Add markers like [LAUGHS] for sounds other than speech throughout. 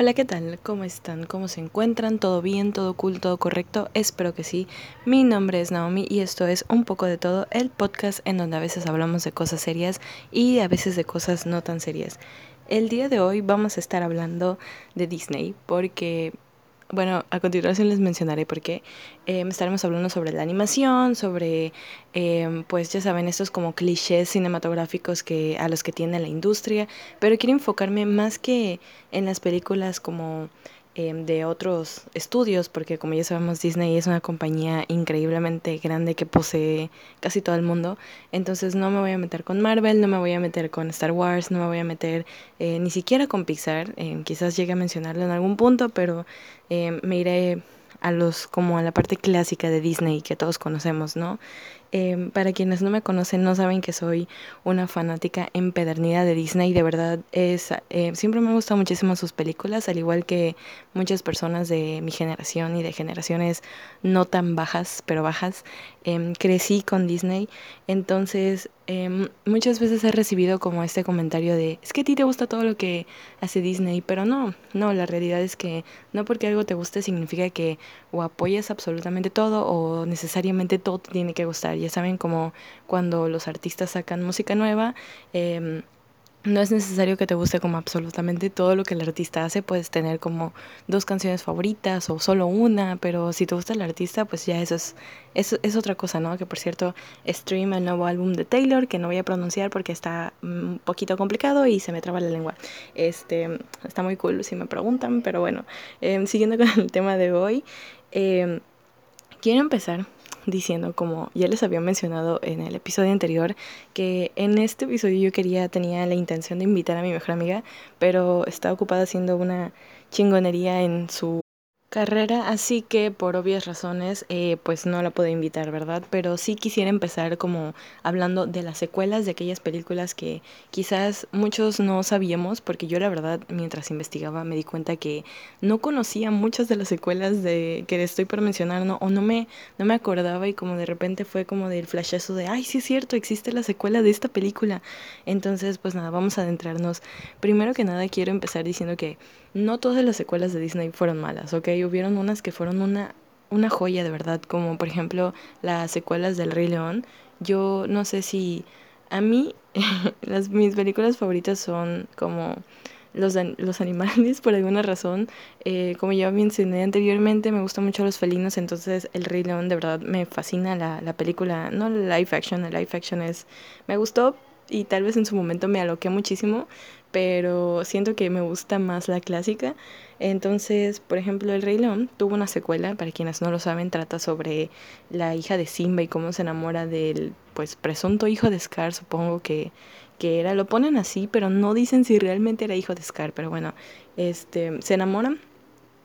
Hola, ¿qué tal? ¿Cómo están? ¿Cómo se encuentran? ¿Todo bien? ¿Todo cool? ¿Todo correcto? Espero que sí. Mi nombre es Naomi y esto es Un poco de todo, el podcast en donde a veces hablamos de cosas serias y a veces de cosas no tan serias. El día de hoy vamos a estar hablando de Disney porque bueno, a continuación les mencionaré por qué. Eh, estaremos hablando sobre la animación, sobre, em, pues ya saben, estos como clichés cinematográficos que, a los que tiene la industria, pero quiero enfocarme más que en las películas como Em, de otros estudios, porque como ya sabemos Disney es una compañía increíblemente grande que posee casi todo el mundo, entonces no me voy a meter con Marvel, no me voy a meter con Star Wars, no me voy a meter eh, ni siquiera con Pixar, em, quizás llegue a mencionarlo en algún punto, pero em, me iré a los como a la parte clásica de Disney que todos conocemos, ¿no? Em, para quienes no me conocen, no saben que soy una fanática empedernida de Disney. De verdad, es, eh, siempre me han gustado muchísimo sus películas, al igual que muchas personas de mi generación y de generaciones no tan bajas, pero bajas. Em, crecí con Disney, entonces em, muchas veces he recibido como este comentario de, es que a ti te gusta todo lo que hace Disney, pero no, no, la realidad es que no porque algo te guste significa que o apoyas absolutamente todo o necesariamente todo te tiene que gustar. Ya saben, como cuando los artistas sacan música nueva, em, no es necesario que te guste como absolutamente todo lo que el artista hace, puedes tener como dos canciones favoritas o solo una, pero si te gusta el artista, pues ya eso es, eso es otra cosa, ¿no? Que por cierto, stream el nuevo álbum de Taylor, que no voy a pronunciar porque está un poquito complicado y se me traba la lengua. Este, está muy cool si me preguntan, pero bueno, em, siguiendo [LAUGHS] con el tema de hoy, em, quiero empezar diciendo, como ya les había mencionado en el episodio anterior, que en este episodio yo quería, tenía la intención de invitar a mi mejor amiga, pero estaba ocupada haciendo una chingonería en su carrera, así que por obvias razones eh, pues no la puedo invitar, ¿verdad? Pero sí quisiera empezar como hablando de las secuelas de aquellas películas que quizás muchos no sabíamos, porque yo la verdad mientras investigaba me di cuenta que no conocía muchas de las secuelas de que estoy por mencionar, ¿no? O no me, no me acordaba y como de repente fue como del flashazo de, ay, sí es cierto, existe la secuela de esta película. Entonces pues nada, vamos a adentrarnos. Primero que nada quiero empezar diciendo que no todas las secuelas de Disney fueron malas, ¿ok? Hubieron unas que fueron una, una joya de verdad, como por ejemplo las secuelas del Rey León. Yo no sé si a mí [LAUGHS] las, mis películas favoritas son como los, los animales [LAUGHS] por alguna razón. Eh, como ya mencioné anteriormente, me gustan mucho los felinos, entonces El Rey León de verdad me fascina la, la película, no la live action, la live action es, me gustó y tal vez en su momento me aloqué muchísimo, pero siento que me gusta más la clásica. Entonces, por ejemplo, El Rey León tuvo una secuela, para quienes no lo saben, trata sobre la hija de Simba y cómo se enamora del pues presunto hijo de Scar, supongo que, que era, lo ponen así, pero no dicen si realmente era hijo de Scar, pero bueno, este se enamoran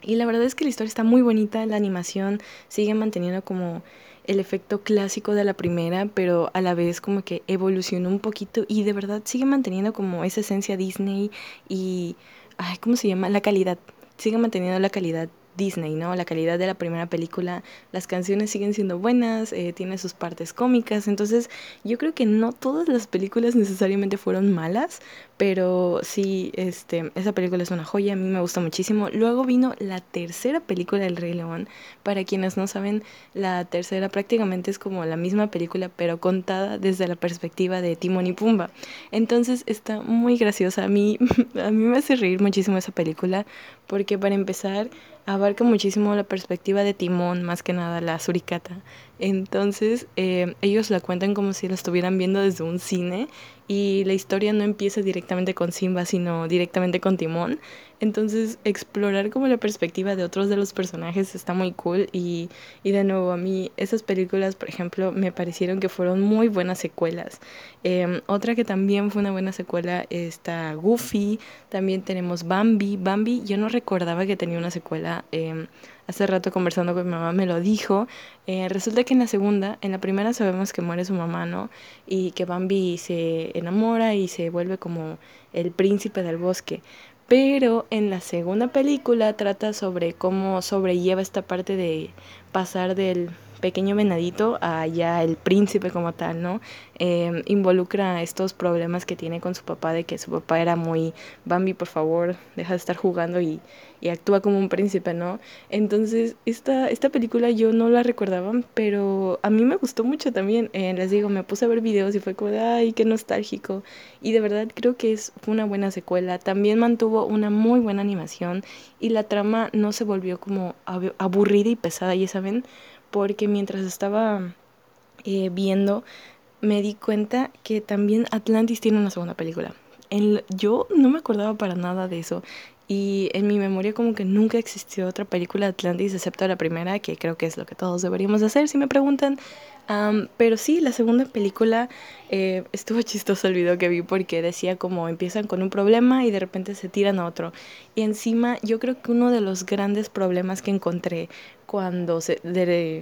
y la verdad es que la historia está muy bonita, la animación sigue manteniendo como el efecto clásico de la primera, pero a la vez como que evolucionó un poquito y de verdad sigue manteniendo como esa esencia Disney y, ay, ¿cómo se llama? La calidad, sigue manteniendo la calidad Disney, ¿no? La calidad de la primera película, las canciones siguen siendo buenas, eh, tiene sus partes cómicas, entonces yo creo que no todas las películas necesariamente fueron malas, pero sí, este, esa película es una joya, a mí me gusta muchísimo. Luego vino la tercera película del Rey León, para quienes no saben, la tercera prácticamente es como la misma película, pero contada desde la perspectiva de Timón y Pumba. Entonces está muy graciosa, a mí, [LAUGHS] a mí me hace reír muchísimo esa película, porque para empezar, abarca muchísimo la perspectiva de Timón, más que nada la suricata. Entonces, eh, ellos la cuentan como si la estuvieran viendo desde un cine y la historia no empieza directamente con Simba, sino directamente con Timón. Entonces, explorar como la perspectiva de otros de los personajes está muy cool y, y de nuevo a mí esas películas, por ejemplo, me parecieron que fueron muy buenas secuelas. Em, otra que también fue una buena secuela está Goofy, también tenemos Bambi. Bambi, yo no recordaba que tenía una secuela. Em, hace rato conversando con mi mamá me lo dijo. Eh, resulta que en la segunda, en la primera sabemos que muere su mamá, ¿no? Y que Bambi se enamora y se vuelve como el príncipe del bosque. Pero en la segunda película trata sobre cómo sobrelleva esta parte de pasar del pequeño venadito a ya el príncipe como tal, ¿no? Em, involucra estos problemas que tiene con su papá, de que su papá era muy, Bambi, por favor, deja de estar jugando y, y actúa como un príncipe, ¿no? Entonces, esta, esta película yo no la recordaba, pero a mí me gustó mucho también. Eh, les digo, me puse a ver videos y fue como ay, qué nostálgico. Y de verdad creo que es, una buena secuela. También mantuvo una muy buena animación y la trama no se volvió como aburrida y pesada, ya saben, porque mientras estaba eh, viendo me di cuenta que también Atlantis tiene una segunda película. yo no me acordaba para nada de eso. Y en mi memoria como que nunca existió otra película de Atlantis excepto la primera, que creo que es lo que todos deberíamos hacer si me preguntan. pero sí, la segunda película eh, estuvo chistoso el video que vi porque decía como empiezan con un problema y de repente se tiran a otro. Y encima yo creo que uno de los grandes problemas que encontré cuando se,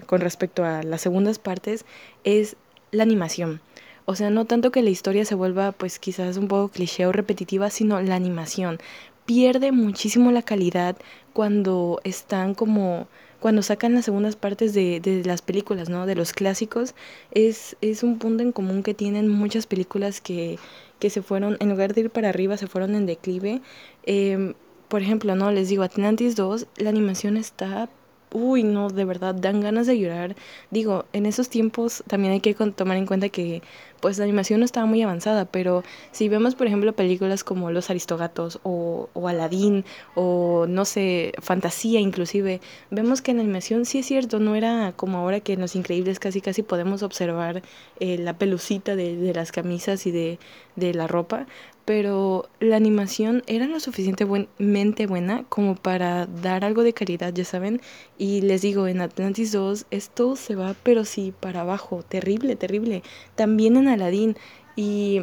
con respecto a las segundas partes es la animación. O sea, no tanto que la historia se vuelva pues quizás un poco cliché o repetitiva, sino la animación. Pierde muchísimo la calidad cuando están como cuando sacan las segundas partes de, de, las películas, ¿no? De los clásicos, es, es un punto en común que tienen muchas películas que, que se fueron, en lugar de ir para arriba, se fueron en declive. Em, por ejemplo, ¿no? Les digo, Atlantis 2, la animación está uy, no, de verdad, dan ganas de llorar. Digo, en esos tiempos también hay que tomar en cuenta que pues la animación no estaba muy avanzada, pero si vemos, por ejemplo, películas como Los Aristogatos o, o Aladdin o no sé, Fantasía inclusive, vemos que la animación sí es cierto, no era como ahora que en Los Increíbles casi casi podemos observar eh, la pelucita de, de las camisas y de, de la ropa, pero la animación era lo suficientemente buena como para dar algo de calidad, ya saben. Y les digo, en Atlantis 2 esto se va, pero sí, para abajo, terrible, terrible. También en Aladdin. Y,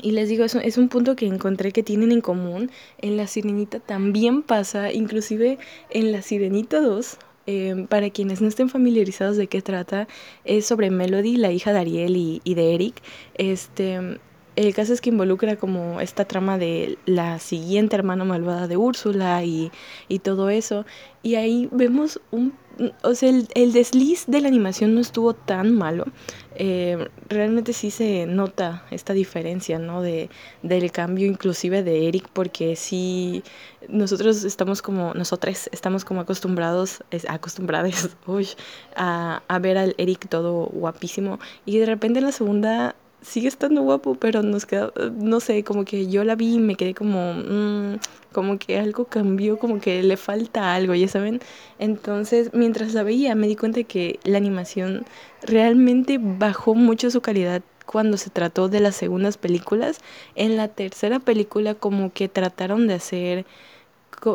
y les digo, eso es un punto que encontré que tienen en común. En La Sirenita también pasa, inclusive en La Sirenita 2, em, para quienes no estén familiarizados de qué trata, es sobre Melody, la hija de Ariel y, y de Eric. Este, el caso es que involucra como esta trama de la siguiente hermana malvada de Úrsula y, y todo eso. Y ahí vemos un... O sea, el, desliz de la animación no estuvo tan malo. Eh, realmente sí se nota esta diferencia, ¿no? De, del cambio inclusive de Eric, porque sí, nosotros estamos como, nosotros estamos como acostumbrados, acostumbrados, [LAUGHS] a, a ver al Eric todo guapísimo. Y de repente en la segunda sigue estando guapo, pero nos queda, no sé, como que yo la vi y me quedé como, mm, como que algo cambió, como que le falta algo, ya saben. Entonces, mientras la veía, me di cuenta que la animación realmente bajó mucho su calidad cuando se trató de las segundas películas. En la tercera película, como que trataron de hacer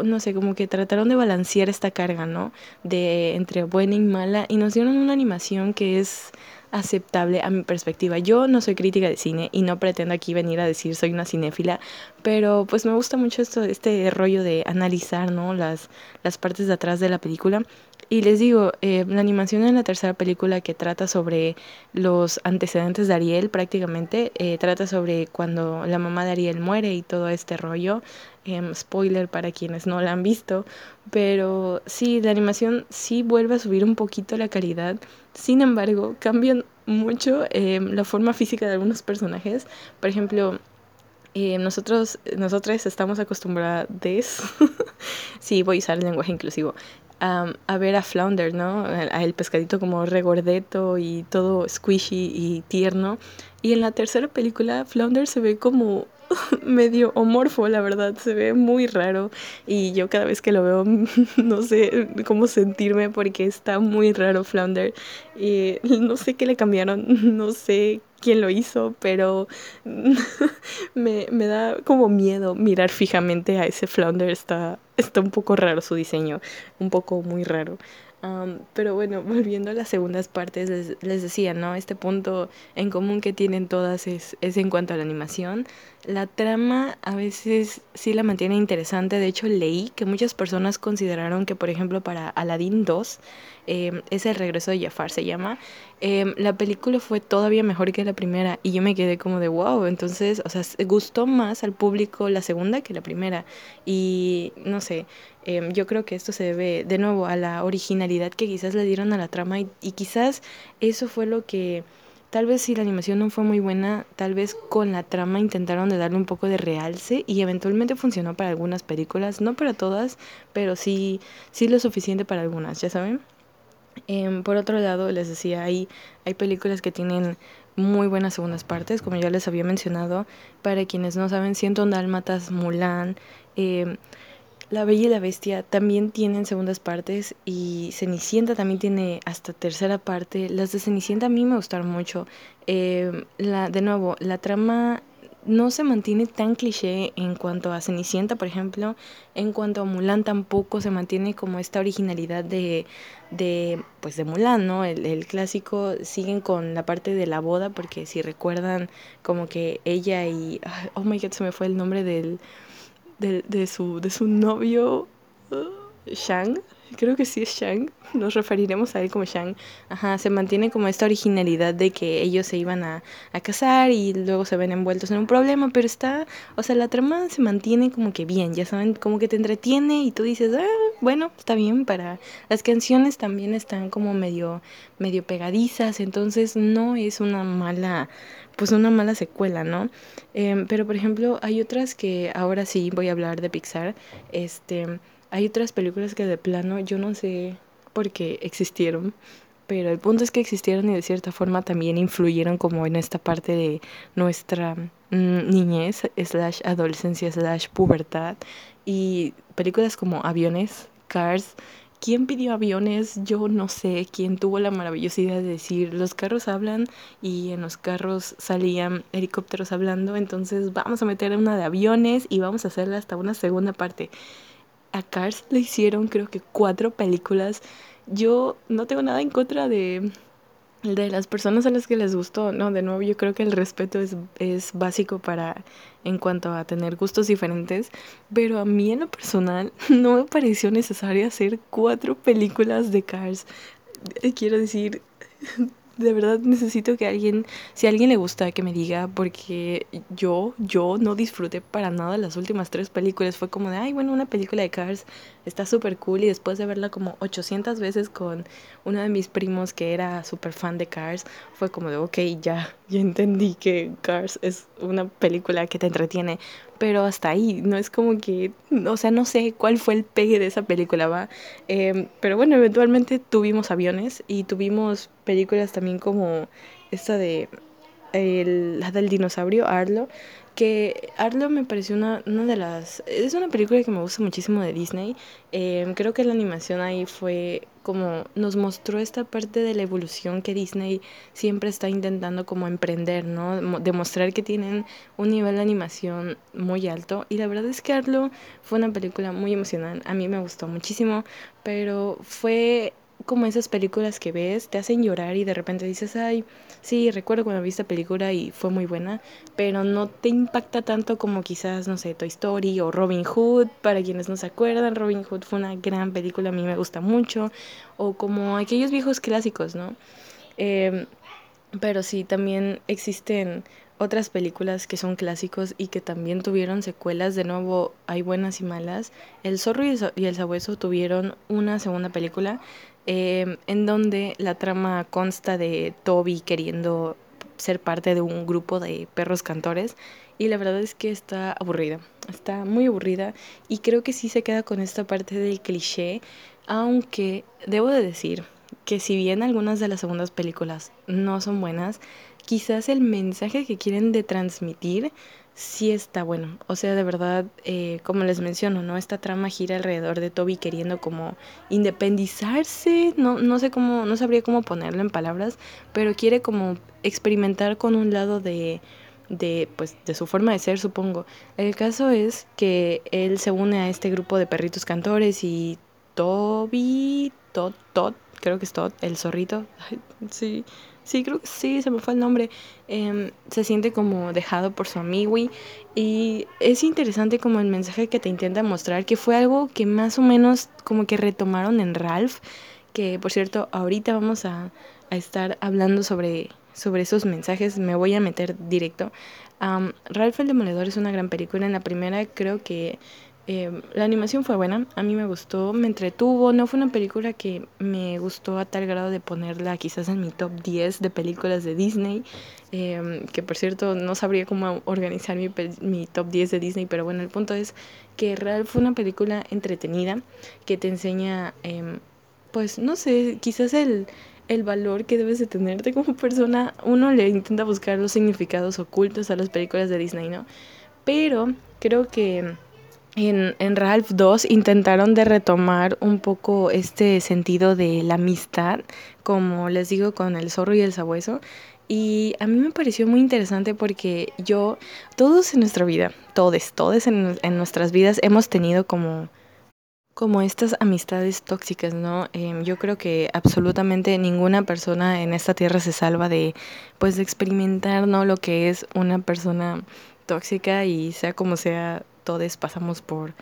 no sé, como que trataron de balancear esta carga, ¿no? De entre buena y mala y nos dieron una animación que es aceptable a mi perspectiva. Yo no soy crítica de cine y no pretendo aquí venir a decir soy una cinéfila, pero pues me gusta mucho esto, este rollo de analizar, ¿no? Las, las partes de atrás de la película. Y les digo, eh, la animación en la tercera película que trata sobre los antecedentes de Ariel prácticamente, eh, trata sobre cuando la mamá de Ariel muere y todo este rollo. Em, spoiler para quienes no la han visto, pero sí, la animación sí vuelve a subir un poquito la calidad, sin embargo, cambian mucho em, la forma física de algunos personajes, por ejemplo, eh, nosotros, nosotros estamos acostumbrados, [LAUGHS] sí, voy a usar el lenguaje inclusivo, a ver a Flounder, ¿no? A el pescadito como regordeto y todo squishy y tierno. Y en la tercera película, Flounder se ve como [LAUGHS] medio homorfo, la verdad, se ve muy raro y yo cada vez que lo veo [LAUGHS] no sé cómo sentirme porque está muy raro Flounder y no sé qué le cambiaron, [LAUGHS] no sé quién lo hizo, pero me, me da como miedo mirar fijamente a ese Flounder, está, está un poco raro su diseño, un poco muy raro pero bueno, volviendo a las segundas partes, les, les, decía, ¿no? Este punto en común que tienen todas es, es en cuanto a la animación. La trama a veces sí la mantiene interesante. De hecho, leí que muchas personas consideraron que, por ejemplo, para Aladdin 2, em, es el regreso de Jafar, se llama. Em, la película fue todavía mejor que la primera y yo me quedé como de wow. Entonces, o sea, gustó más al público la segunda que la primera. Y no sé, em, yo creo que esto se debe de nuevo a la originalidad que quizás le dieron a la trama y quizás eso fue lo que Tal vez si la animación no fue muy buena, tal vez con la trama intentaron de darle un poco de realce y eventualmente funcionó para algunas películas, no para todas, pero sí, sí lo suficiente para algunas, ya saben. Em, por otro lado, les decía, hay, hay películas que tienen muy buenas segundas partes, como ya les había mencionado. Para quienes no saben, Siento Dálmatas, Mulan, eh, la Bella y la Bestia también tienen segundas partes y Cenicienta también tiene hasta tercera parte. Las de Cenicienta a mí me gustaron mucho. Eh, la, de nuevo, la trama no se mantiene tan cliché en cuanto a Cenicienta, por ejemplo. En cuanto a Mulan tampoco se mantiene como esta originalidad de, de pues de Mulan, ¿no? El, el clásico siguen con la parte de la boda porque si recuerdan como que ella y... Oh my god, se me fue el nombre del de, su, de su novio uh, Shang, creo que sí es Shang, nos referiremos a él como Shang, ajá, se mantiene como esta originalidad de que ellos se iban a, a, casar y luego se ven envueltos en un problema, pero está, o sea, la trama se mantiene como que bien, ya saben, como que te entretiene y tú dices, ah, bueno, está bien para, las canciones también están como medio, medio pegadizas, entonces no es una mala pues una mala secuela, ¿no? Em, pero por ejemplo, hay otras que ahora sí voy a hablar de Pixar. Este, hay otras películas que de plano yo no sé por qué existieron, pero el punto es que existieron y de cierta forma también influyeron como en esta parte de nuestra mm, niñez, slash adolescencia, slash pubertad. Y películas como Aviones, Cars, ¿Quién pidió aviones? Yo no sé. ¿Quién tuvo la maravillosidad de decir, los carros hablan y en los carros salían helicópteros hablando, entonces vamos a meter una de aviones y vamos a hacerla hasta una segunda parte? A Cars le hicieron creo que cuatro películas. Yo no tengo nada en contra de de las personas a las que les gustó, no, de nuevo yo creo que el respeto es, es básico para en cuanto a tener gustos diferentes, pero a mí en lo personal [LAUGHS] no me pareció necesario hacer cuatro películas de Cars. Eh, quiero decir, [LAUGHS] de verdad necesito que alguien, si a alguien le gusta, que me diga, porque yo, yo no disfruté para nada las últimas tres películas. Fue como de, ay, bueno, una película de Cars está súper cool y después de verla como 800 veces con uno de mis primos que era súper fan de Cars, fue como de, ok, ya, ya entendí que Cars es una película que te entretiene, pero hasta ahí, no es como que, o sea, no sé cuál fue el pegue de esa película, va. Eh, pero bueno, eventualmente tuvimos aviones y tuvimos películas también como esta de el, la del dinosaurio, Arlo, que Arlo me pareció una, una de las... Es una película que me gusta muchísimo de Disney. Eh, creo que la animación ahí fue como nos mostró esta parte de la evolución que Disney siempre está intentando como emprender, ¿no? Demostrar que tienen un nivel de animación muy alto. Y la verdad es que Arlo fue una película muy emocional. A mí me gustó muchísimo, pero fue como esas películas que ves, te hacen llorar y de repente dices, ay, sí, recuerdo cuando vi esta película y fue muy buena, pero no te impacta tanto como quizás, no sé, Toy Story o Robin Hood, para quienes no se acuerdan, Robin Hood fue una gran película, a mí me gusta mucho, o como aquellos viejos clásicos, ¿no? Em, pero sí, también existen otras películas que son clásicos y que también tuvieron secuelas, de nuevo hay buenas y malas. El zorro y el sabueso tuvieron una segunda película eh, en donde la trama consta de Toby queriendo ser parte de un grupo de perros cantores y la verdad es que está aburrida, está muy aburrida y creo que sí se queda con esta parte del cliché, aunque debo de decir que si bien algunas de las segundas películas no son buenas, quizás el mensaje que quieren de transmitir sí está bueno. O sea, de verdad, eh, como les menciono, ¿no? Esta trama gira alrededor de Toby queriendo como independizarse, no, no sé cómo, no sabría cómo ponerlo en palabras, pero quiere como experimentar con un lado de de pues de su forma de ser supongo el caso es que él se une a este grupo de perritos cantores y Toby Tot Tot creo que es Tot el zorrito [LAUGHS] sí sí, creo sí, se me fue el nombre, em, se siente como dejado por su amigo y es interesante como el mensaje que te intenta mostrar, que fue algo que más o menos como que retomaron en Ralph, que por cierto, ahorita vamos a, a estar hablando sobre, sobre esos mensajes, me voy a meter directo. Ralph el Demoledor es una gran película, en la primera creo que Em, la animación fue buena, a mí me gustó, me entretuvo, no fue una película que me gustó a tal grado de ponerla quizás en mi top 10 de películas de Disney, em, que por cierto no sabría cómo organizar mi, mi, top 10 de Disney, pero bueno, el punto es que Real fue una película entretenida que te enseña, em, pues no sé, quizás el, el valor que debes de tenerte como persona, uno le intenta buscar los significados ocultos a las películas de Disney, ¿no? Pero creo que en, en Ralph 2 intentaron de retomar un poco este sentido de la amistad, como les digo, con el zorro y el sabueso. Y a mí me pareció muy interesante porque yo, todos en nuestra vida, todos, todos en, en nuestras vidas hemos tenido como, como estas amistades tóxicas, ¿no? Em, yo creo que absolutamente ninguna persona en esta tierra se salva de, pues, de experimentar, ¿no? Lo que es una persona tóxica y sea como sea, todos pasamos por,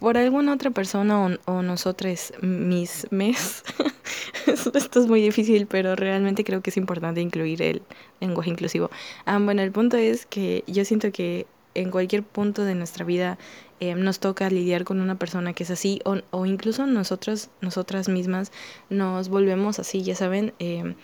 por alguna otra persona o, o nosotros mis mes. [LAUGHS] Esto es muy difícil, pero realmente creo que es importante incluir el lenguaje inclusivo. Ah, bueno, el punto es que yo siento que en cualquier punto de nuestra vida eh, nos toca lidiar con una persona que es así o, incluso nosotros, nosotras mismas nos volvemos así, ya saben. Eh,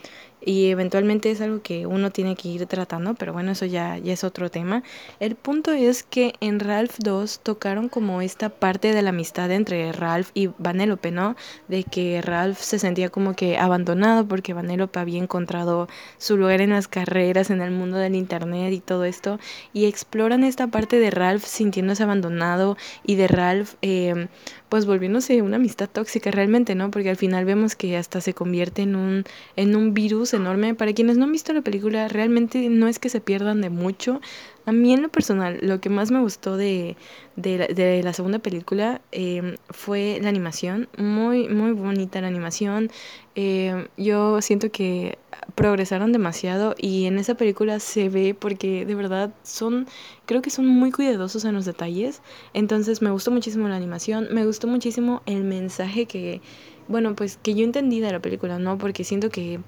y eventualmente es algo que uno tiene que ir tratando, pero bueno, eso ya, ya es otro tema. El punto es que en Ralph 2 tocaron como esta parte de la amistad entre Ralph y Vanellope, ¿no? De que Ralph se sentía como que abandonado porque Vanellope había encontrado su lugar en las carreras, en el mundo del internet y todo esto, y exploran esta parte de Ralph sintiéndose abandonado y de Ralph... Eh, pues volviéndose una amistad tóxica realmente, ¿no? Porque al final vemos que hasta se convierte en un, en un virus enorme. Para quienes no han visto la película, realmente no es que se pierdan de mucho. A mí en lo personal, lo que más me gustó de, de, la, segunda película eh, fue la animación. Muy, muy bonita la animación. Eh, yo siento que progresaron demasiado y en esa película se ve porque de verdad son, creo que son muy cuidadosos en los detalles. Entonces me gustó muchísimo la animación, me gustó muchísimo el mensaje que, bueno, pues que yo entendí de la película, ¿no? Porque siento que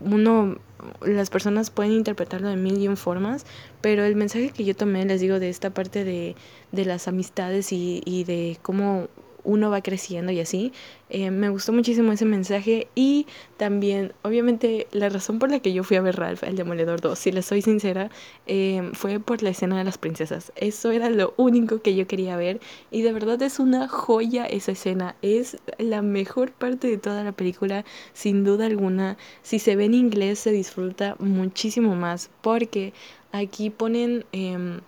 uno, las personas pueden interpretarlo de mil y un formas, pero el mensaje que yo tomé, les digo, de esta parte de, de las amistades y, y de cómo uno va creciendo y así. Eh, me gustó muchísimo ese mensaje y también, obviamente, la razón por la que yo fui a ver Ralph, el Demoledor 2, si les soy sincera, eh, fue por la escena de las princesas. Eso era lo único que yo quería ver y de verdad es una joya esa escena. Es la mejor parte de toda la película, sin duda alguna. Si se ve en inglés se disfruta muchísimo más porque aquí ponen... Eh,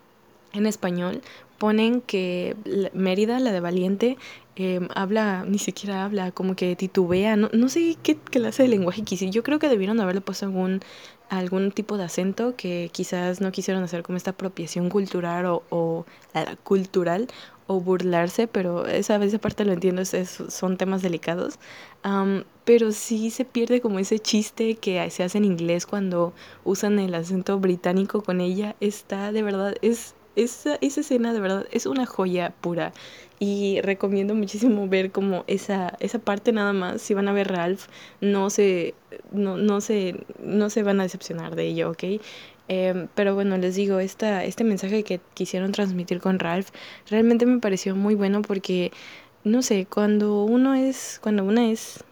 en español ponen que Mérida, la de Valiente, eh, habla, ni siquiera habla, como que titubea, no, no sé qué clase de lenguaje quisieron. Yo creo que debieron haberle puesto algún, algún tipo de acento que quizás no quisieron hacer como esta apropiación cultural o, o cultural o burlarse, pero esa vez aparte lo entiendo, es, son temas delicados. pero sí se pierde como ese chiste que se hace en inglés cuando usan el acento británico con ella. Está de verdad, es esa, esa escena de verdad es una joya pura y recomiendo muchísimo ver como esa, esa parte nada más. Si van a ver Ralph, no se, no, no se, no se van a decepcionar de ello, ¿ok? Em, pero bueno, les digo, esta, este mensaje que quisieron transmitir con Ralph realmente me pareció muy bueno porque, no sé, cuando uno es, cuando una es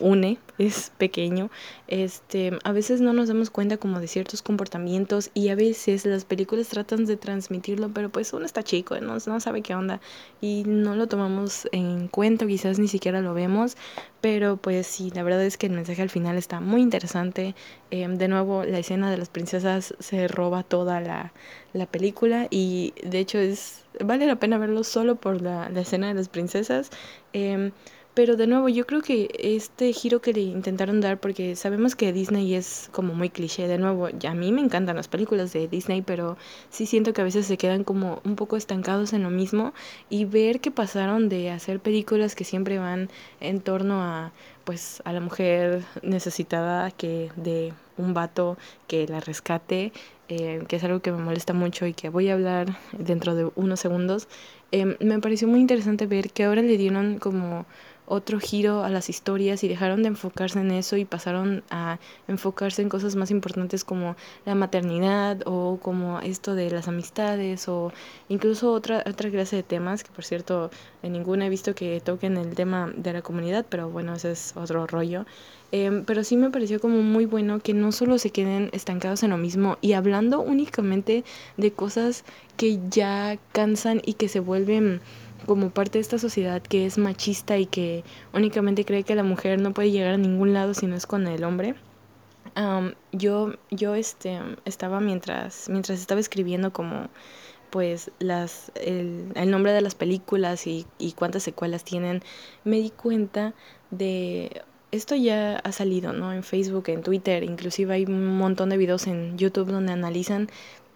une, es pequeño, este, a veces no nos damos cuenta como de ciertos comportamientos y a veces las películas tratan de transmitirlo, pero pues uno está chico, no, no sabe qué onda y no lo tomamos en cuenta, quizás ni siquiera lo vemos, pero pues sí, la verdad es que el mensaje al final está muy interesante. Em, de nuevo, la escena de las princesas se roba toda la, la película y de hecho es vale la pena verlo solo por la, la escena de las princesas. Eh, Pero de nuevo, yo creo que este giro que le intentaron dar, porque sabemos que Disney es como muy cliché, de nuevo, a mí me encantan las películas de Disney, pero sí siento que a veces se quedan como un poco estancados en lo mismo y ver que pasaron de hacer películas que siempre van en torno a pues a la mujer necesitada que de un vato que la rescate, eh, que es algo que me molesta mucho y que voy a hablar dentro de unos segundos. Em, me pareció muy interesante ver que ahora le dieron como otro giro a las historias y dejaron de enfocarse en eso y pasaron a enfocarse en cosas más importantes como la maternidad o como esto de las amistades o incluso otra, otra clase de temas que por cierto en ninguna he visto que toquen el tema de la comunidad, pero bueno, ese es otro rollo. Em, pero sí me pareció como muy bueno que no solo se queden estancados en lo mismo y hablando únicamente de cosas que ya cansan y que se vuelven como parte de esta sociedad que es machista y que únicamente cree que la mujer no puede llegar a ningún lado si no es con el hombre. yo yo este estaba mientras mientras estaba escribiendo como pues las el, el nombre de las películas y, y cuántas secuelas tienen me di cuenta de esto ya ha salido, ¿no? En Facebook, en Twitter, inclusive hay un montón de videos en YouTube donde analizan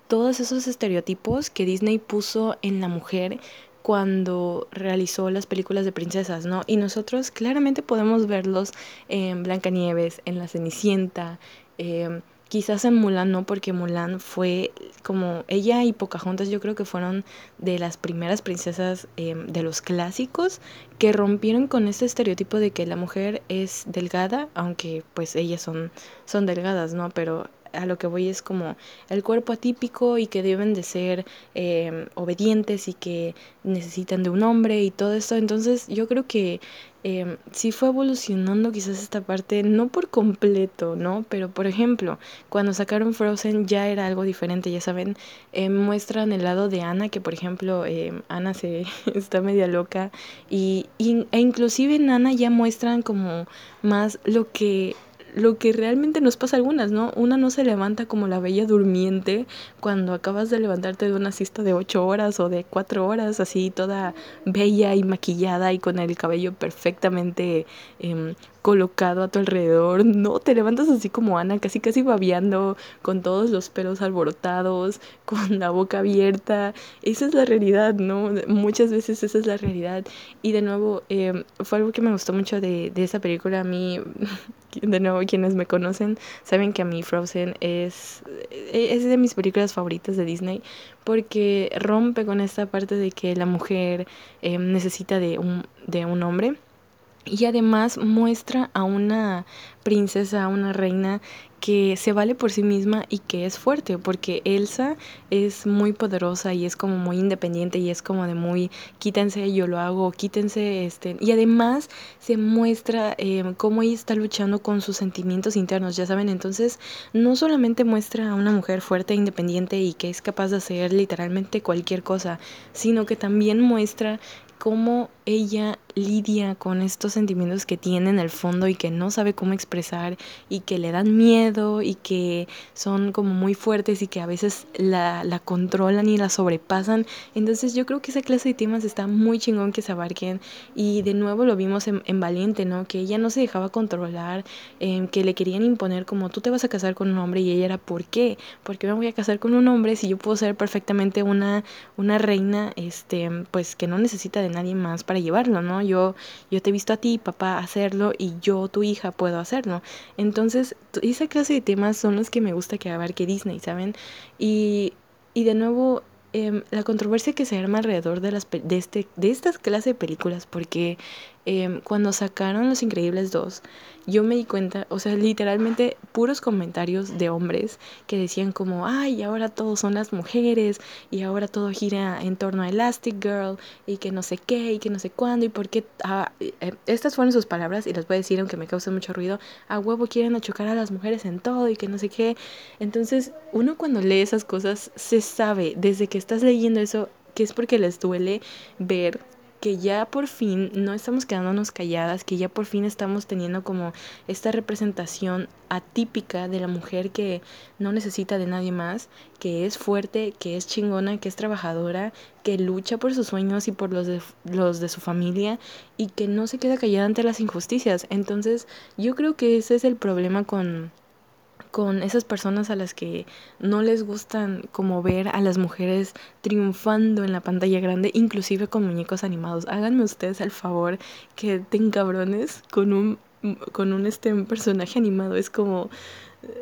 todos esos estereotipos que Disney puso en la mujer cuando realizó las películas de princesas, ¿no? Y nosotros claramente podemos verlos en Blancanieves, en La Cenicienta, eh, quizás en Mulan no, porque Mulan fue como ella y Pocahontas yo creo que fueron de las primeras princesas em, de los clásicos que rompieron con este estereotipo de que la mujer es delgada, aunque pues ellas son, son delgadas, ¿no? Pero a lo que voy es como el cuerpo atípico y que deben de ser em, obedientes y que necesitan de un hombre y todo esto. Entonces yo creo que eh, sí fue evolucionando quizás esta parte, no por completo, ¿no? Pero por ejemplo, cuando sacaron Frozen ya era algo diferente, ya saben, eh, muestran el lado de Ana, que por ejemplo eh, Ana se [LAUGHS] está media loca y, y, e inclusive en Ana ya muestran como más lo que lo que realmente nos pasa a algunas, ¿no? Una no se levanta como la bella durmiente cuando acabas de levantarte de una siesta de ocho horas o de cuatro horas, así toda bella y maquillada y con el cabello perfectamente eh, colocado a tu alrededor. No, te levantas así como Ana, casi casi babeando, con todos los pelos alborotados, [LAUGHS] con la boca abierta. Esa es la realidad, ¿no? Muchas veces esa es la realidad. Y de nuevo, eh, fue algo que me gustó mucho de, de esa película. A mí, [LAUGHS] de nuevo, quienes me conocen saben que a mí Frozen es, es de mis películas favoritas de Disney porque rompe con esta parte de que la mujer eh, necesita de un, de un hombre y además muestra a una princesa, a una reina que se vale por sí misma y que es fuerte, porque Elsa es muy poderosa y es como muy independiente y es como de muy quítense, yo lo hago, quítense, este, y además se muestra eh, cómo ella está luchando con sus sentimientos internos, ya saben, entonces no solamente muestra a una mujer fuerte e independiente y que es capaz de hacer literalmente cualquier cosa, sino que también muestra cómo ella lidia con estos sentimientos que tiene en el fondo y que no sabe cómo expresar y que le dan miedo y que son como muy fuertes y que a veces la, la controlan y la sobrepasan. Entonces yo creo que esa clase de temas está muy chingón que se abarquen y de nuevo lo vimos en, en Valiente, ¿no? Que ella no se dejaba controlar, eh, que le querían imponer como tú te vas a casar con un hombre y ella era ¿por qué? Porque me voy a casar con un hombre si yo puedo ser perfectamente una, una reina este, pues que no necesita de nadie más para llevarlo, ¿no? Yo, yo te he visto a ti, papá, hacerlo y yo, tu hija, puedo hacerlo. Entonces, esa clase de temas son los que me gusta que abarque Disney, ¿saben? Y, y de nuevo, eh, la controversia que se arma alrededor de, las, de, este, de estas clases de películas, porque eh, cuando sacaron Los Increíbles 2, yo me di cuenta, o sea, literalmente puros comentarios de hombres que decían como, ay, ahora todos son las mujeres y ahora todo gira en torno a Elastic Girl y que no sé qué y que no sé cuándo y por qué... Ah, eh, estas fueron sus palabras y las voy a decir aunque me cause mucho ruido, a huevo quieren achocar a las mujeres en todo y que no sé qué. Entonces, uno cuando lee esas cosas se sabe desde que estás leyendo eso que es porque les duele ver que ya por fin no estamos quedándonos calladas, que ya por fin estamos teniendo como esta representación atípica de la mujer que no necesita de nadie más, que es fuerte, que es chingona, que es trabajadora, que lucha por sus sueños y por los de, los de su familia y que no se queda callada ante las injusticias. Entonces yo creo que ese es el problema con con esas personas a las que no les gustan como ver a las mujeres triunfando en la pantalla grande, inclusive con muñecos animados. Háganme ustedes el favor que den cabrones con un con un este personaje animado. Es como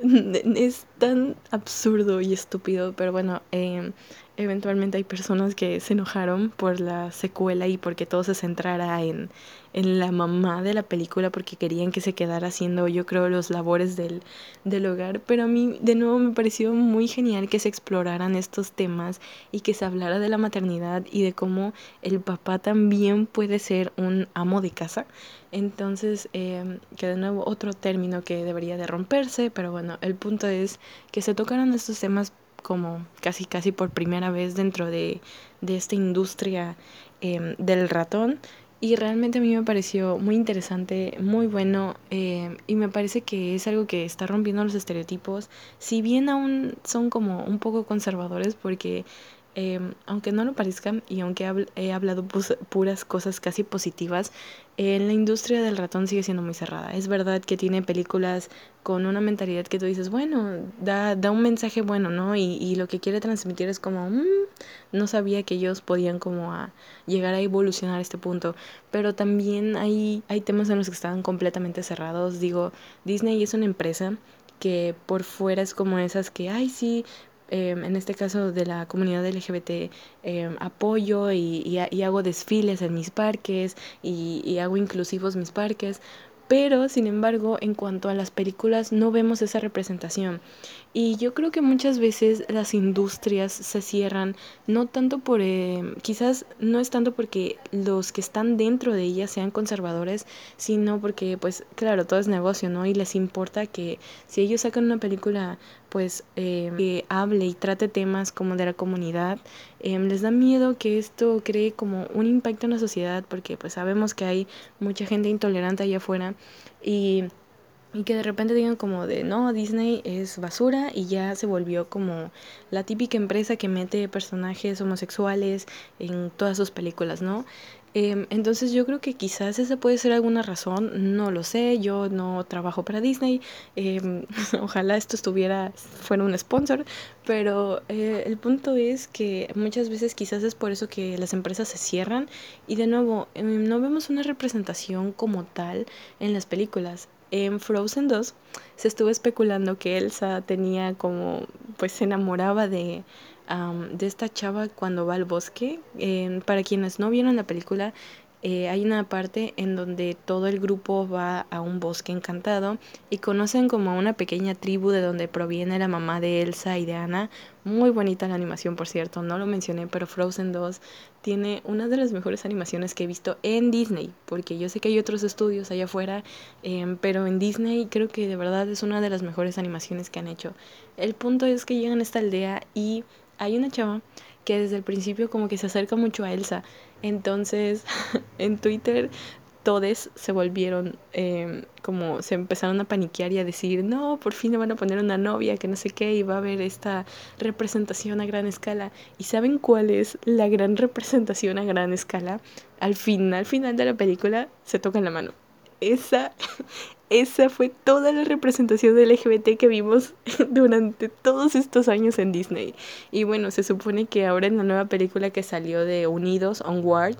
es tan absurdo y estúpido, pero bueno, eh, eventualmente hay personas que se enojaron por la secuela y porque todo se centrara en, en la mamá de la película porque querían que se quedara haciendo yo creo los labores del, del hogar. Pero a mí de nuevo me pareció muy genial que se exploraran estos temas y que se hablara de la maternidad y de cómo el papá también puede ser un amo de casa. Entonces eh, que de nuevo otro término que debería de romperse pero bueno el punto es que se tocaron estos temas como casi casi por primera vez dentro de, de esta industria em, del ratón. Y realmente a mí me pareció muy interesante, muy bueno em, y me parece que es algo que está rompiendo los estereotipos, si bien aún son como un poco conservadores porque Em, aunque no lo parezca y aunque he hablado puras cosas casi positivas, en la industria del ratón sigue siendo muy cerrada. Es verdad que tiene películas con una mentalidad que tú dices, bueno, da, da un mensaje bueno, ¿no? Y, lo que quiere transmitir es como, mm, no sabía que ellos podían como a llegar a evolucionar a este punto. Pero también hay, hay temas en los que están completamente cerrados. Digo, Disney es una empresa que por fuera es como esas que, ay, sí, Em, en este caso de la comunidad LGBT, em, apoyo y, hago desfiles en mis parques y hago inclusivos mis parques, pero sin embargo en cuanto a las películas no vemos esa representación y yo creo que muchas veces las industrias se cierran, no tanto por, eh, quizás no es tanto porque los que están dentro de ellas sean conservadores, sino porque, pues, claro, todo es negocio, ¿no? Y les importa que si ellos sacan una película, pues, eh, que hable y trate temas como de la comunidad, eh, les da miedo que esto cree como un impacto en la sociedad, porque, pues, sabemos que hay mucha gente intolerante allá afuera y y que de repente digan como de no, Disney es basura y ya se volvió como la típica empresa que mete personajes homosexuales en todas sus películas, ¿no? Em, entonces yo creo que quizás esa puede ser alguna razón, no lo sé, yo no trabajo para Disney, em, [LAUGHS] ojalá esto estuviera, fuera un sponsor, pero eh, el punto es que muchas veces quizás es por eso que las empresas se cierran y de nuevo em, no vemos una representación como tal en las películas en Frozen 2 se estuvo especulando que Elsa tenía como, pues se enamoraba de, de esta chava cuando va al bosque. para quienes no vieron la película, eh, hay una parte en donde todo el grupo va a un bosque encantado y conocen como a una pequeña tribu de donde proviene la mamá de Elsa y de Anna. Muy bonita la animación, por cierto, no lo mencioné, pero Frozen 2 tiene una de las mejores animaciones que he visto en Disney, porque yo sé que hay otros estudios allá afuera, em, pero en Disney creo que de verdad es una de las mejores animaciones que han hecho. El punto es que llegan a esta aldea y hay una chava que desde el principio como que se acerca mucho a Elsa. Entonces [LAUGHS] en Twitter todos se volvieron em, como se empezaron a paniquear y a decir, no, por fin le van a poner una novia, que no sé qué, y va a haber esta representación a gran escala. ¿Y saben cuál es la gran representación a gran escala? Al final, al final de la película, se tocan la mano. Esa [LAUGHS] esa fue toda la representación del LGBT que vimos [LAUGHS] durante todos estos años en Disney. Y bueno, se supone que ahora en la nueva película que salió de Unidos, Onward,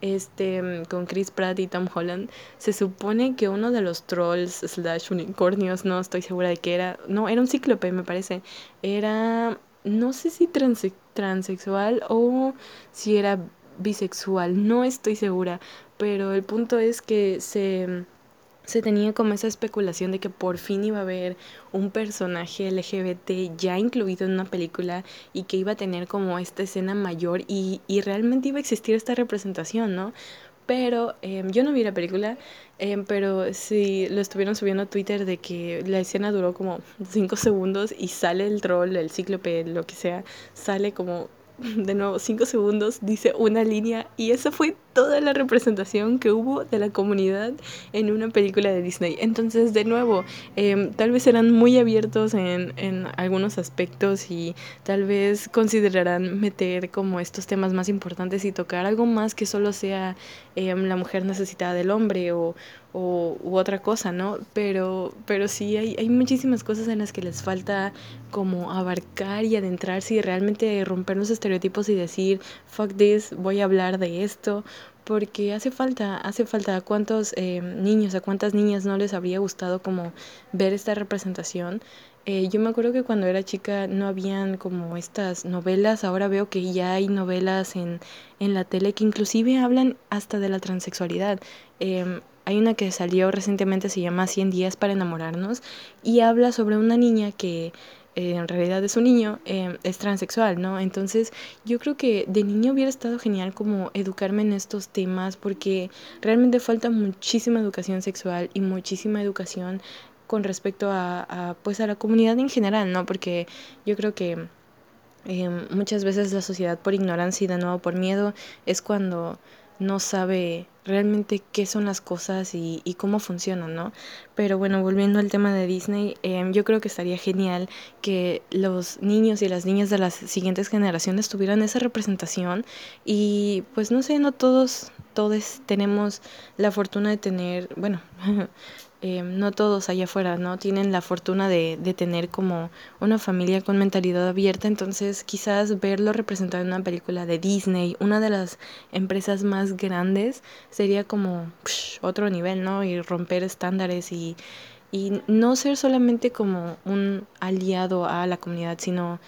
este, con Chris Pratt y Tom Holland, se supone que uno de los trolls slash unicornios, no estoy segura de qué era, no, era un cíclope me parece, era, no sé si transexual o si era bisexual, no estoy segura, pero el punto es que se se tenía como esa especulación de que por fin iba a haber un personaje LGBT ya incluido en una película y que iba a tener como esta escena mayor y, y realmente iba a existir esta representación, ¿no? Pero em, yo no vi la película, em, pero sí lo estuvieron subiendo a Twitter de que la escena duró como 5 segundos y sale el troll, el cíclope, lo que sea, sale como de nuevo 5 segundos, dice una línea y eso fue toda la representación que hubo de la comunidad en una película de Disney. Entonces, de nuevo, em, tal vez serán muy abiertos en, en algunos aspectos y tal vez considerarán meter como estos temas más importantes y tocar algo más que solo sea em, la mujer necesitada del hombre o, o, u otra cosa, ¿no? Pero, pero sí hay, hay muchísimas cosas en las que les falta como abarcar y adentrarse y realmente romper los estereotipos y decir, fuck this, voy a hablar de esto, porque hace falta, hace falta a cuántos eh, niños, a cuántas niñas no les habría gustado como ver esta representación. Eh, yo me acuerdo que cuando era chica no habían como estas novelas, ahora veo que ya hay novelas en, en la tele que inclusive hablan hasta de la transexualidad. Em, hay una que salió recientemente, se llama 100 días para enamorarnos, y habla sobre una niña que eh, en realidad es un niño, eh, es transexual, ¿no? Entonces yo creo que de niño hubiera estado genial como educarme en estos temas porque realmente falta muchísima educación sexual y muchísima educación con respecto a, pues a la comunidad en general, ¿no? Porque yo creo que eh, muchas veces la sociedad por ignorancia y de nuevo por miedo es cuando no sabe realmente qué son las cosas y, y, cómo funcionan, ¿no? Pero bueno, volviendo al tema de Disney, em, yo creo que estaría genial que los niños y las niñas de las siguientes generaciones tuvieran esa representación y pues no sé, no todos, todos tenemos la fortuna de tener, bueno, [LAUGHS] Eh, no todos allá afuera, ¿no? Tienen la fortuna de, de, tener como una familia con mentalidad abierta, entonces quizás verlo representado en una película de Disney, una de las empresas más grandes, sería como otro nivel, ¿no? Y romper estándares y, y no ser solamente como un aliado a la comunidad, sino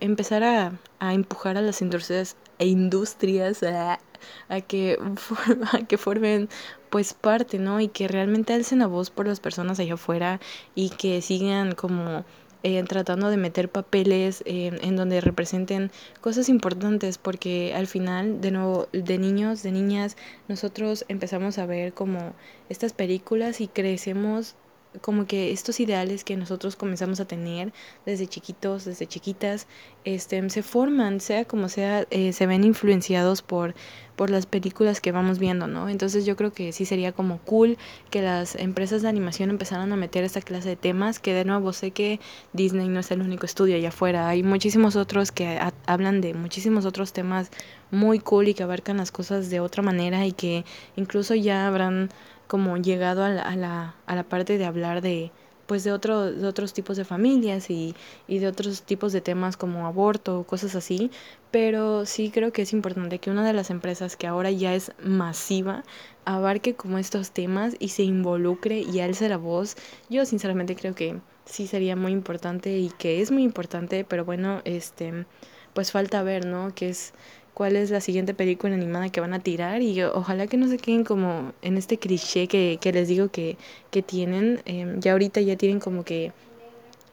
empezar a, a, empujar a las industrias, e industrias a, a que, [LAUGHS] a que formen pues parte, ¿no? Y que realmente alcen la voz por las personas allá afuera y que sigan como eh, tratando de meter papeles en donde representen cosas importantes porque al final de nuevo de niños de niñas nosotros empezamos a ver como estas películas y crecemos como que estos ideales que nosotros comenzamos a tener desde chiquitos, desde chiquitas, este, se forman, sea como sea, eh, se ven influenciados por, por las películas que vamos viendo, ¿no? Entonces yo creo que sí sería como cool que las empresas de animación empezaran a meter esta clase de temas, que de nuevo sé que Disney no es el único estudio allá afuera, hay muchísimos otros que hablan de muchísimos otros temas muy cool y que abarcan las cosas de otra manera y que incluso ya habrán como llegado a la, a la, a la parte de hablar de pues de, otro, de otros tipos de familias y, y de otros tipos de temas como aborto, cosas así, pero sí creo que es importante que una de las empresas que ahora ya es masiva abarque como estos temas y se involucre y alce la voz. Yo sinceramente creo que sí sería muy importante y que es muy importante, pero bueno, este pues falta ver, ¿no? Que es cuál es la siguiente película animada que van a tirar y ojalá que no se queden como en este cliché que, que les digo que, que tienen. Eh, ya ahorita ya tienen como que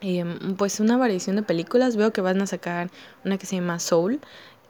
eh, pues una variación de películas. Veo que van a sacar una que se llama Soul.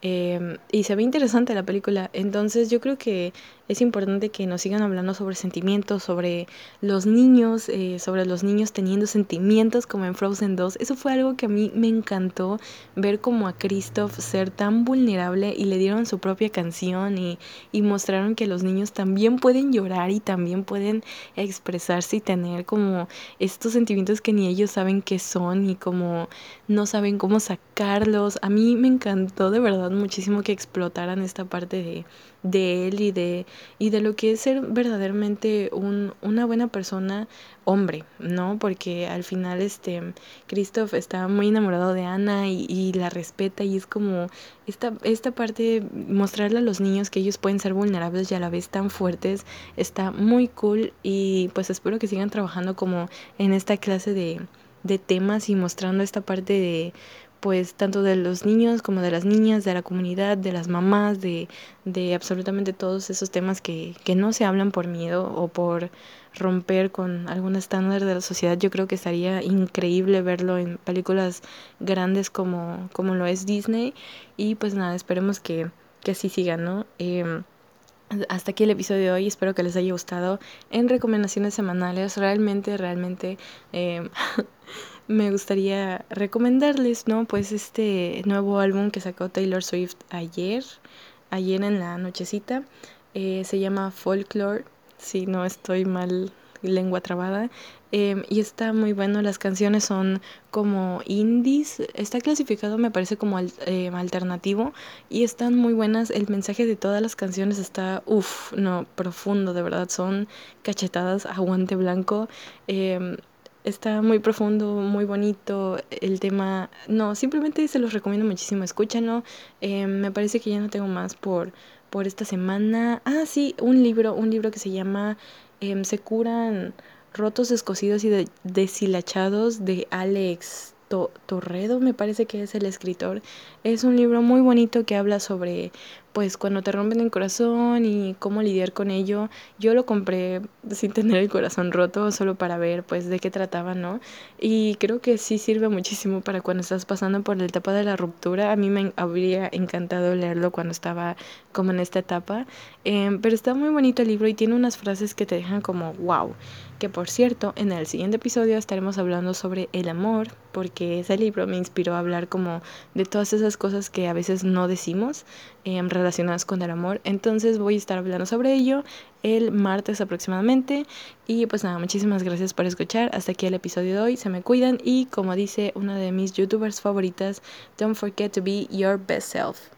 Eh, y se ve interesante la película. Entonces yo creo que es importante que nos sigan hablando sobre sentimientos, sobre los niños, eh, sobre los niños teniendo sentimientos como en Frozen 2. Eso fue algo que a mí me encantó ver como a Christoph ser tan vulnerable y le dieron su propia canción y, y mostraron que los niños también pueden llorar y también pueden expresarse y tener como estos sentimientos que ni ellos saben qué son y como no saben cómo sacarlos. A mí me encantó de verdad muchísimo que explotaran esta parte de de él y de, y de lo que es ser verdaderamente un, una buena persona hombre, ¿no? Porque al final este Christoph está muy enamorado de Ana y, y, la respeta y es como esta, esta parte, mostrarle a los niños que ellos pueden ser vulnerables y a la vez tan fuertes, está muy cool y pues espero que sigan trabajando como en esta clase de, de temas y mostrando esta parte de pues tanto de los niños como de las niñas, de la comunidad, de las mamás, de, de absolutamente todos esos temas que, que no se hablan por miedo o por romper con algún estándar de la sociedad. Yo creo que estaría increíble verlo en películas grandes como, como lo es Disney. Y pues nada, esperemos que, que así siga, ¿no? Eh, hasta aquí el episodio de hoy, espero que les haya gustado. En recomendaciones semanales, realmente, realmente eh, [LAUGHS] me gustaría recomendarles, ¿no? Pues este nuevo álbum que sacó Taylor Swift ayer, ayer en la nochecita. Eh, se llama Folklore, si no estoy mal lengua trabada. Em, y está muy bueno, las canciones son como indies, está clasificado me parece como em, alternativo y están muy buenas, el mensaje de todas las canciones está, uff, no, profundo, de verdad, son cachetadas a guante blanco. Em, está muy profundo, muy bonito el tema. No, simplemente se los recomiendo muchísimo, escúchanlo. me parece que ya no tengo más por, por esta semana. Ah, sí, un libro, un libro que se llama Se curan rotos, escocidos y deshilachados de Alex Torredo, me parece que es el escritor. Es un libro muy bonito que habla sobre pues cuando te rompen el corazón y cómo lidiar con ello. Yo lo compré sin tener el corazón roto, solo para ver pues de qué trataba, ¿no? Y creo que sí sirve muchísimo para cuando estás pasando por la etapa de la ruptura. A mí me habría encantado leerlo cuando estaba como en esta etapa. Em, pero está muy bonito el libro y tiene unas frases que te dejan como wow. Que por cierto, en el siguiente episodio estaremos hablando sobre el amor, porque ese libro me inspiró a hablar como de todas esas cosas que a veces no decimos. Em, relacionadas con el amor. Entonces voy a estar hablando sobre ello el martes aproximadamente. Y pues nada, muchísimas gracias por escuchar. Hasta aquí el episodio de hoy. Se me cuidan y como dice una de mis youtubers favoritas, don't forget to be your best self.